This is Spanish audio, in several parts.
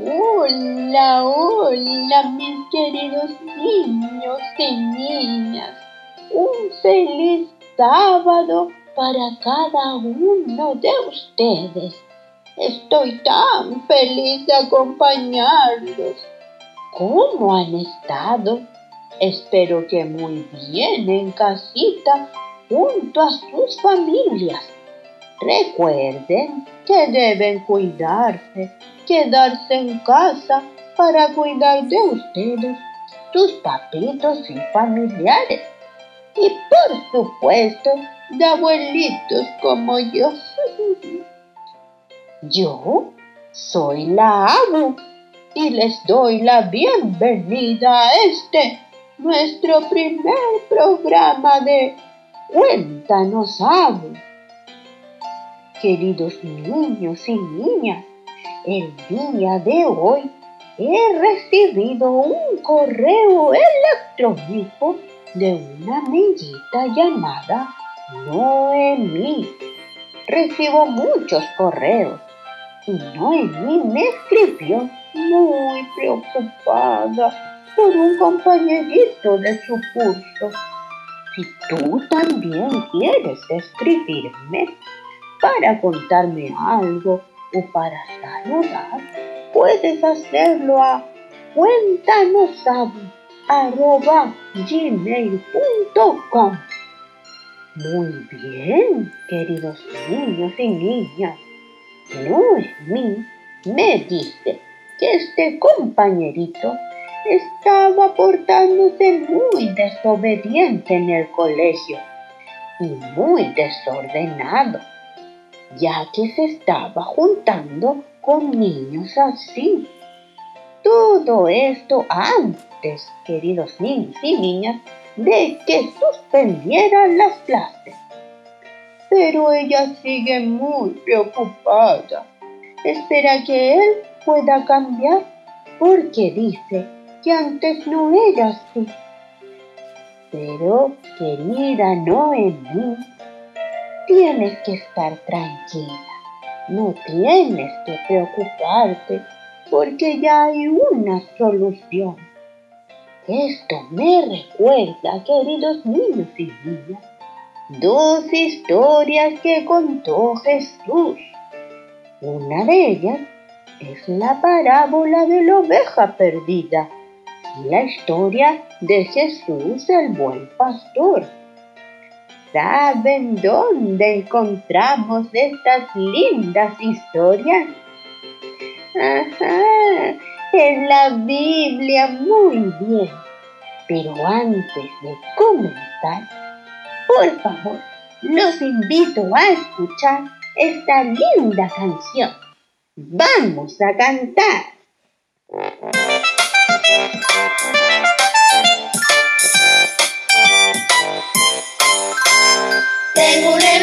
Hola, hola, mis queridos niños y niñas. Un feliz sábado para cada uno de ustedes. Estoy tan feliz de acompañarlos. ¿Cómo han estado? Espero que muy bien en casita junto a sus familias. Recuerden que deben cuidarse, quedarse en casa para cuidar de ustedes, sus papitos y familiares. Y por supuesto, de abuelitos como yo. Yo soy la Abu y les doy la bienvenida a este, nuestro primer programa de Cuéntanos Abu. Queridos niños y niñas, el día de hoy he recibido un correo electrónico de una amiguita llamada Noemí. Recibo muchos correos y Noemí me escribió muy preocupada por un compañerito de su curso. Si tú también quieres escribirme para contarme algo o para saludar, puedes hacerlo a cuéntanosab.gmail.com Muy bien, queridos niños y niñas. Noemí me dice que este compañerito estaba portándose muy desobediente en el colegio y muy desordenado, ya que se estaba juntando con niños así. Todo esto antes, queridos niños y niñas, de que suspendieran las clases. Pero ella sigue muy preocupada. Espera que él pueda cambiar porque dice que antes no era así. Pero, querida Noemí, tienes que estar tranquila. No tienes que preocuparte porque ya hay una solución. Esto me recuerda, queridos niños y niñas, dos historias que contó Jesús. Una de ellas es la parábola de la oveja perdida y la historia de Jesús el buen pastor. ¿Saben dónde encontramos estas lindas historias? Ajá, en la Biblia muy bien. Pero antes de comenzar, por favor, los invito a escuchar esta linda canción. Vamos a cantar. Tengo un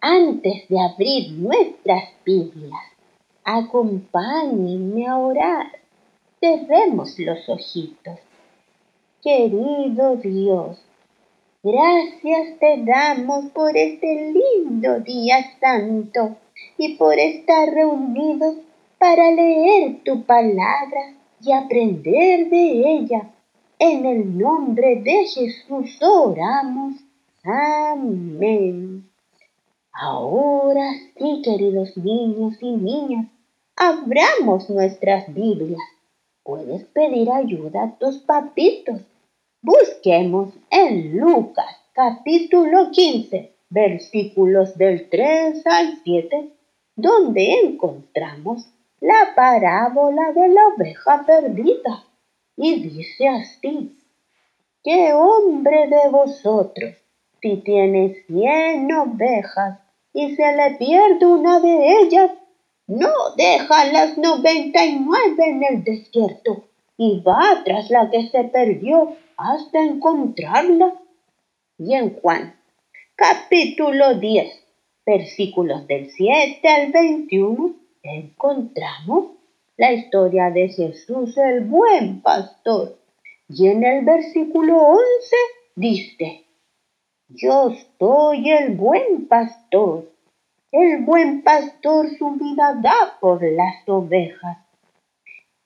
Antes de abrir nuestras Biblias, acompáñenme a orar. Cerremos los ojitos. Querido Dios, gracias te damos por este lindo día santo y por estar reunidos para leer tu palabra y aprender de ella. En el nombre de Jesús oramos. Amén. Ahora sí, queridos niños y niñas, abramos nuestras Biblias. Puedes pedir ayuda a tus papitos. Busquemos en Lucas capítulo 15, versículos del 3 al 7, donde encontramos la parábola de la oveja perdida. Y dice así, ¿qué hombre de vosotros, si tiene cien ovejas y se le pierde una de ellas, no deja las noventa y nueve en el desierto y va tras la que se perdió hasta encontrarla? Y en Juan, capítulo 10, versículos del 7 al 21, encontramos la historia de Jesús el buen pastor. Y en el versículo 11 dice, yo soy el buen pastor. El buen pastor su vida da por las ovejas.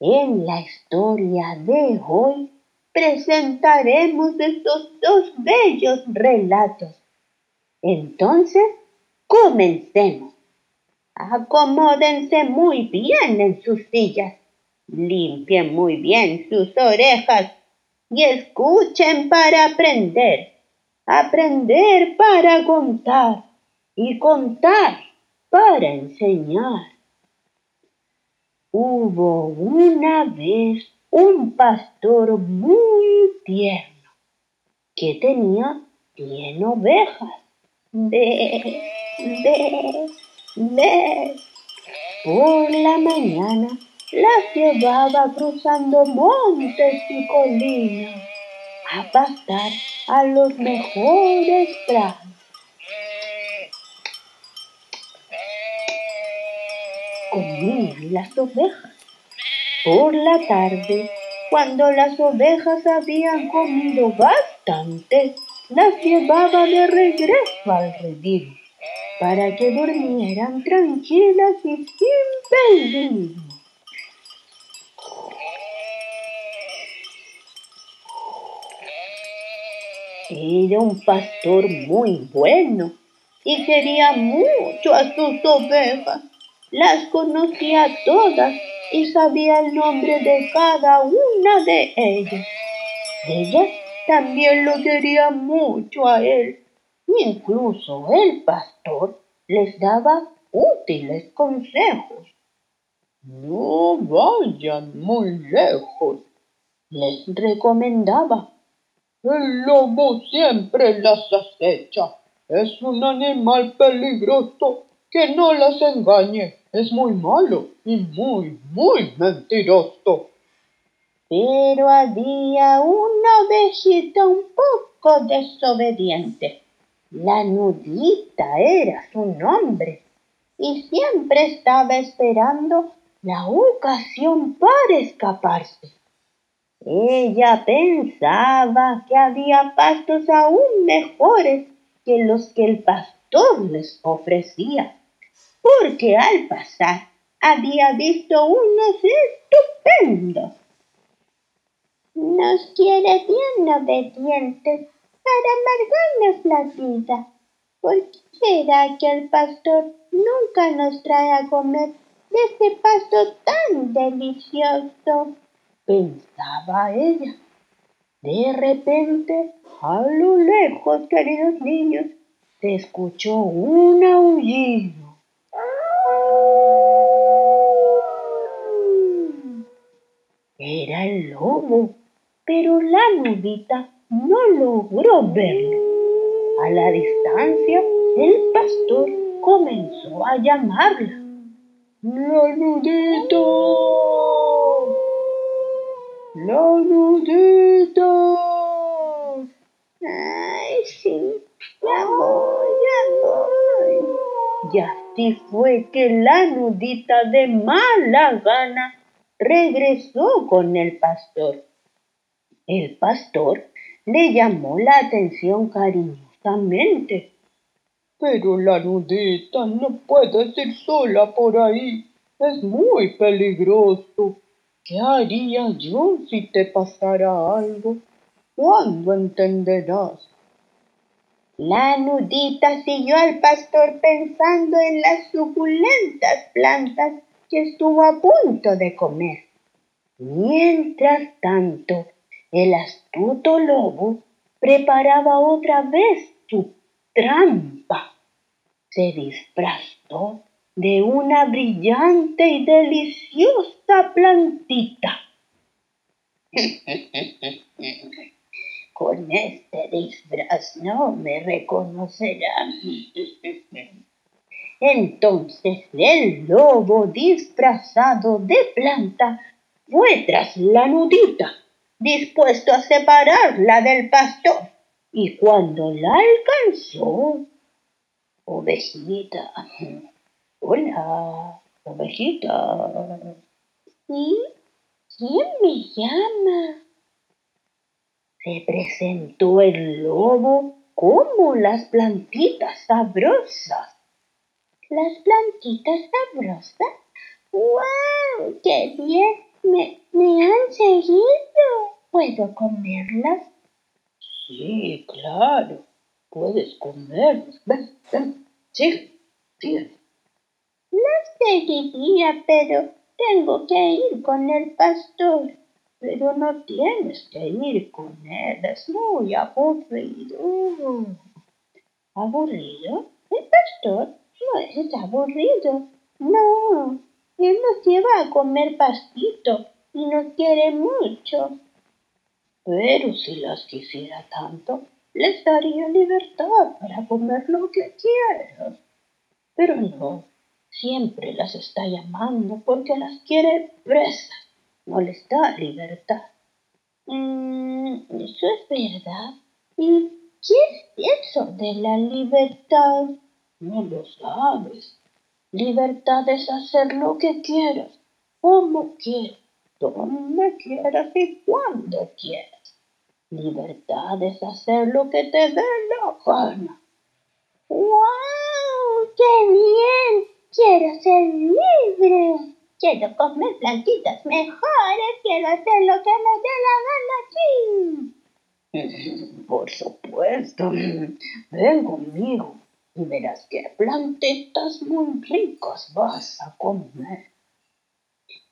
En la historia de hoy presentaremos estos dos bellos relatos. Entonces, comencemos. Acomódense muy bien en sus sillas, limpien muy bien sus orejas y escuchen para aprender, aprender para contar y contar para enseñar. Hubo una vez un pastor muy tierno que tenía cien ovejas. De, de, de. Por la mañana las llevaba cruzando montes y colinas a pastar a los mejores prados. Comían las ovejas. Por la tarde, cuando las ovejas habían comido bastante, las llevaba de regreso al redil para que durmieran tranquilas y sin peligro. Era un pastor muy bueno y quería mucho a sus ovejas. Las conocía todas y sabía el nombre de cada una de ellas. Ellas también lo quería mucho a él. Incluso el pastor les daba útiles consejos. No vayan muy lejos, les recomendaba. El lobo siempre las acecha. Es un animal peligroso. Que no las engañe. Es muy malo y muy, muy mentiroso. Pero había una ovejita un poco desobediente. La nudita era su nombre y siempre estaba esperando la ocasión para escaparse. Ella pensaba que había pastos aún mejores que los que el pastor les ofrecía, porque al pasar había visto unos estupendos. Nos quiere bien obedientes para amargarnos la vida. ¿Por qué será que el pastor nunca nos trae a comer de ese pasto tan delicioso? Pensaba ella. De repente, a lo lejos, queridos niños, se escuchó un aullido. Era el lobo, pero la nudita no logró verlo. A la distancia, el pastor comenzó a llamarla. ¡La ¡Los nuditos! ¡Ay, sí! ¡Ya voy, ya voy! Y así fue que la nudita de mala gana regresó con el pastor. El pastor le llamó la atención cariñosamente. Pero la nudita no puede ir sola por ahí. Es muy peligroso. ¿Qué haría yo si te pasara algo? ¿Cuándo entenderás? La nudita siguió al pastor pensando en las suculentas plantas que estuvo a punto de comer. Mientras tanto, el astuto lobo preparaba otra vez su trampa. Se disfrazó de una brillante y deliciosa plantita. Con este disfraz no me reconocerán. Entonces el lobo disfrazado de planta fue tras la nudita, dispuesto a separarla del pastor. Y cuando la alcanzó, ovejita, hola, ovejita. ¿Sí? ¿Quién me llama? Se presentó el lobo como las plantitas sabrosas las plantitas sabrosas. ¡Wow! ¡Qué bien! Me, me han seguido. ¿Puedo comerlas? Sí, claro. Puedes comerlas. Ven, ven. Sí, sí. Seguiría, pero tengo que ir con el pastor. Pero no tienes que ir con él. Es muy aburrido. ¿Aburrido? El pastor no es aburrido. No, él nos lleva a comer pastito y nos quiere mucho. Pero si las quisiera tanto, les daría libertad para comer lo que quieran. Pero no, siempre las está llamando porque las quiere presas, no les da libertad. Mm, eso es verdad. ¿Y qué es eso de la libertad? No lo sabes. Libertad es hacer lo que quieras, como quieras, donde quieras y cuando quieras. Libertad es hacer lo que te dé la gana. ¡Wow! ¡Qué bien! Quiero ser libre. Quiero comer plantitas mejores. Quiero hacer lo que me dé la. Sí. Por supuesto. Ven conmigo y verás qué plantitas muy ricas vas a comer.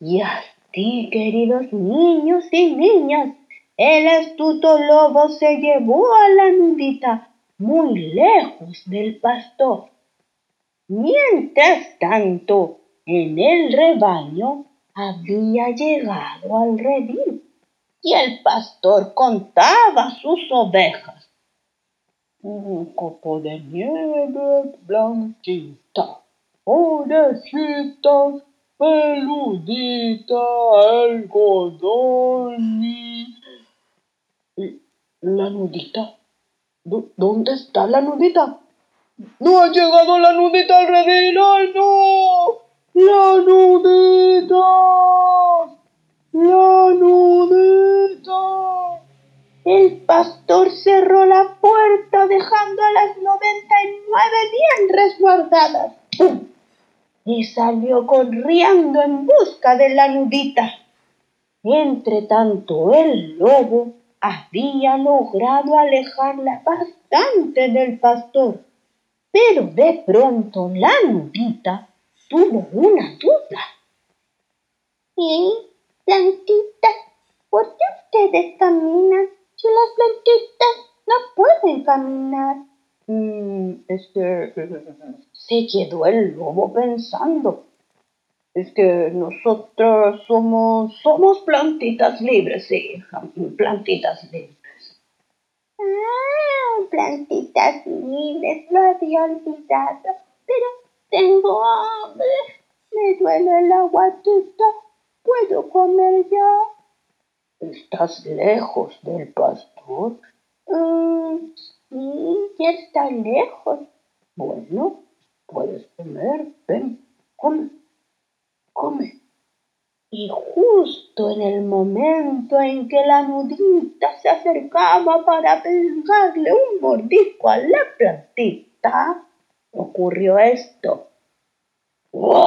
Y a ti, queridos niños y niñas, el astuto lobo se llevó a la nudita muy lejos del pastor. Mientras tanto, en el rebaño había llegado al redil y el pastor contaba sus ovejas un copo de nieve blanquita, orejitas peludita, algodón y... ¿La nudita? ¿Dónde está la nudita? ¡No ha llegado la nudita al redil! no! ¡La nudita! ¡La nudita! El pastor cerró la puerta dejando a las noventa y nueve bien resguardadas. Y salió corriendo en busca de la nudita. Entre tanto el lobo había logrado alejarla bastante del pastor. Pero de pronto la nudita tuvo una duda. ¿Y, plantita, por qué ustedes caminan si las plantitas no pueden caminar. Mm, es que se quedó el lobo pensando. Es que nosotros somos, somos plantitas libres, sí, plantitas libres. Ah, plantitas libres, lo había olvidado. Pero tengo hambre, me duele la guatita, ¿puedo comer ya? ¿Estás lejos del pastor? Mm, sí, ya está lejos. Bueno, puedes comer, ven, come, come. Y justo en el momento en que la nudita se acercaba para pegarle un mordisco a la plantita, ocurrió esto. ¡Wow!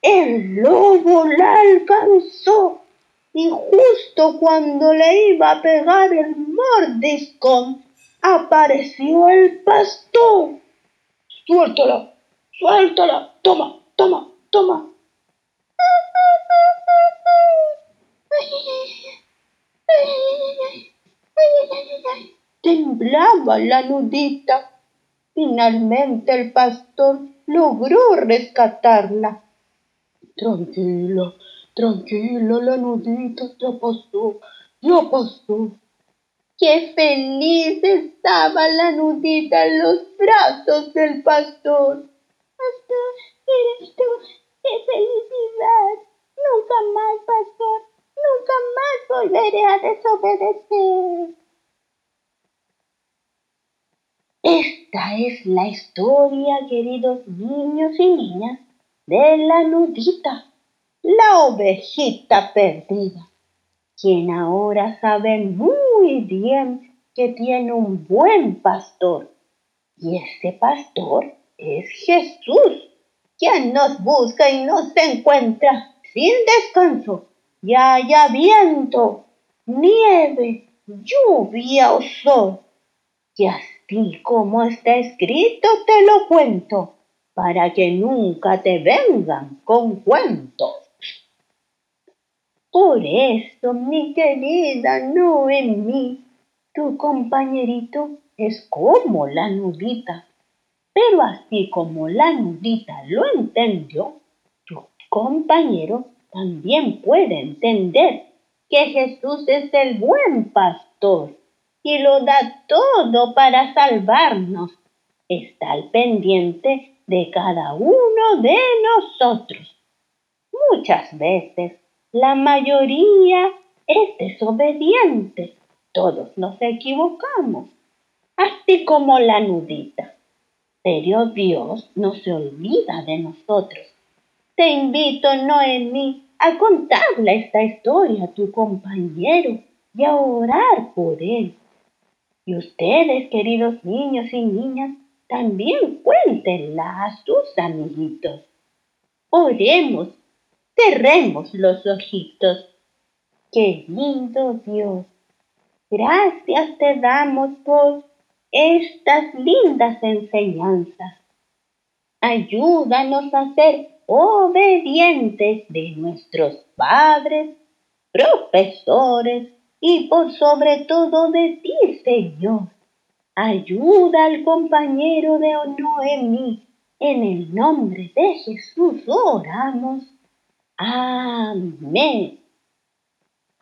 El lobo la alcanzó y justo cuando le iba a pegar el mordiscón, apareció el pastor. Suéltala, suéltala, toma, toma, toma. Temblaba la nudita. Finalmente el pastor logró rescatarla Tranquila, tranquila, la nudita ya pasó, ya pasó. Qué feliz estaba la nudita en los brazos del pastor. Pastor, eres tú, qué felicidad. Nunca más, pastor, nunca más volveré a desobedecer. Esta es la historia, queridos niños y niñas, de la nudita, la ovejita perdida, quien ahora sabe muy bien que tiene un buen pastor. Y ese pastor es Jesús, quien nos busca y nos encuentra sin descanso, ya haya viento, nieve, lluvia o sol. Y así como está escrito te lo cuento para que nunca te vengan con cuentos. Por eso, mi querida Noemí, tu compañerito es como la nudita. Pero así como la nudita lo entendió, tu compañero también puede entender que Jesús es el buen pastor y lo da todo para salvarnos. Está al pendiente de cada uno de nosotros. Muchas veces la mayoría es desobediente. Todos nos equivocamos, así como la nudita. Pero Dios no se olvida de nosotros. Te invito, Noemí, a contarle esta historia a tu compañero y a orar por él. Y ustedes, queridos niños y niñas, también cuéntenla a sus amiguitos. Oremos, cerremos los ojitos. Qué lindo Dios. Gracias te damos por estas lindas enseñanzas. Ayúdanos a ser obedientes de nuestros padres, profesores y por sobre todo de ti, Señor. Ayuda al compañero de Noemí. En el nombre de Jesús oramos. Amén.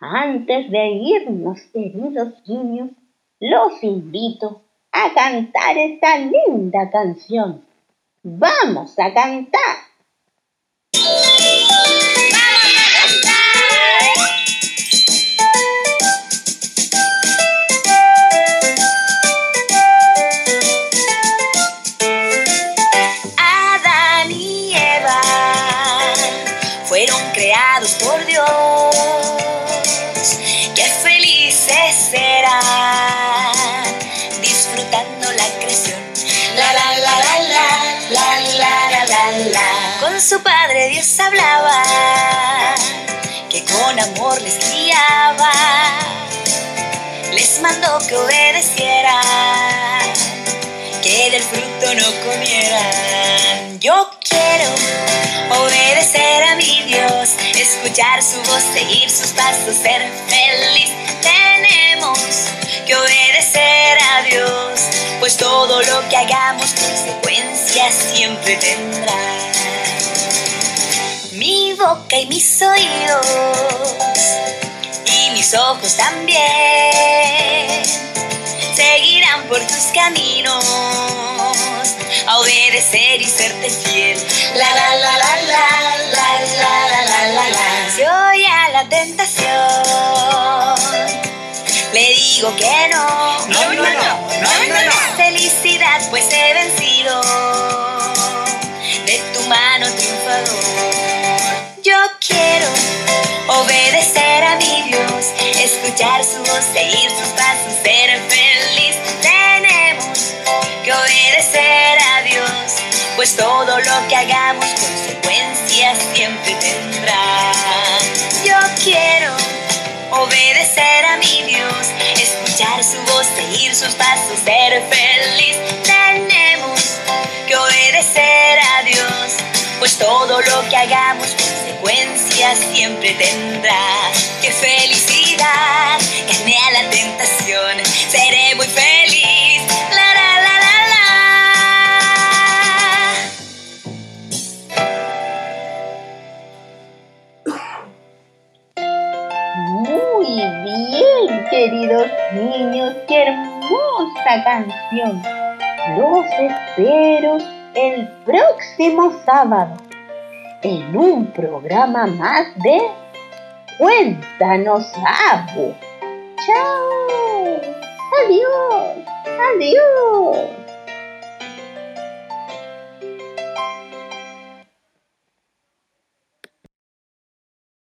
Antes de irnos, queridos niños, los invito a cantar esta linda canción. Vamos a cantar. Que obedecieran, que del fruto no comieran. Yo quiero obedecer a mi Dios, escuchar su voz, seguir sus pasos, ser feliz. Tenemos que obedecer a Dios, pues todo lo que hagamos consecuencias siempre tendrá mi boca y mis oídos mis ojos también seguirán por tus caminos a obedecer y serte fiel. La la la la la la la la la la la. Si hoy a la tentación le digo que no. No, no, no, no, no, no. Felicidad, pues he escuchar su voz, seguir sus pasos, ser feliz. Tenemos que obedecer a Dios, pues todo lo que hagamos consecuencias siempre tendrá. Yo quiero obedecer a mi Dios, escuchar su voz, seguir sus pasos, ser feliz. Tenemos que obedecer a Dios, pues todo lo que hagamos consecuencias siempre tendrá. ¡Qué felicidad! Gané a la tentación, seré muy feliz. La la la la la. Muy bien, queridos niños, qué hermosa canción. Los espero el próximo sábado en un programa más de Cuéntanos Abu. Chao. Adiós. Adiós.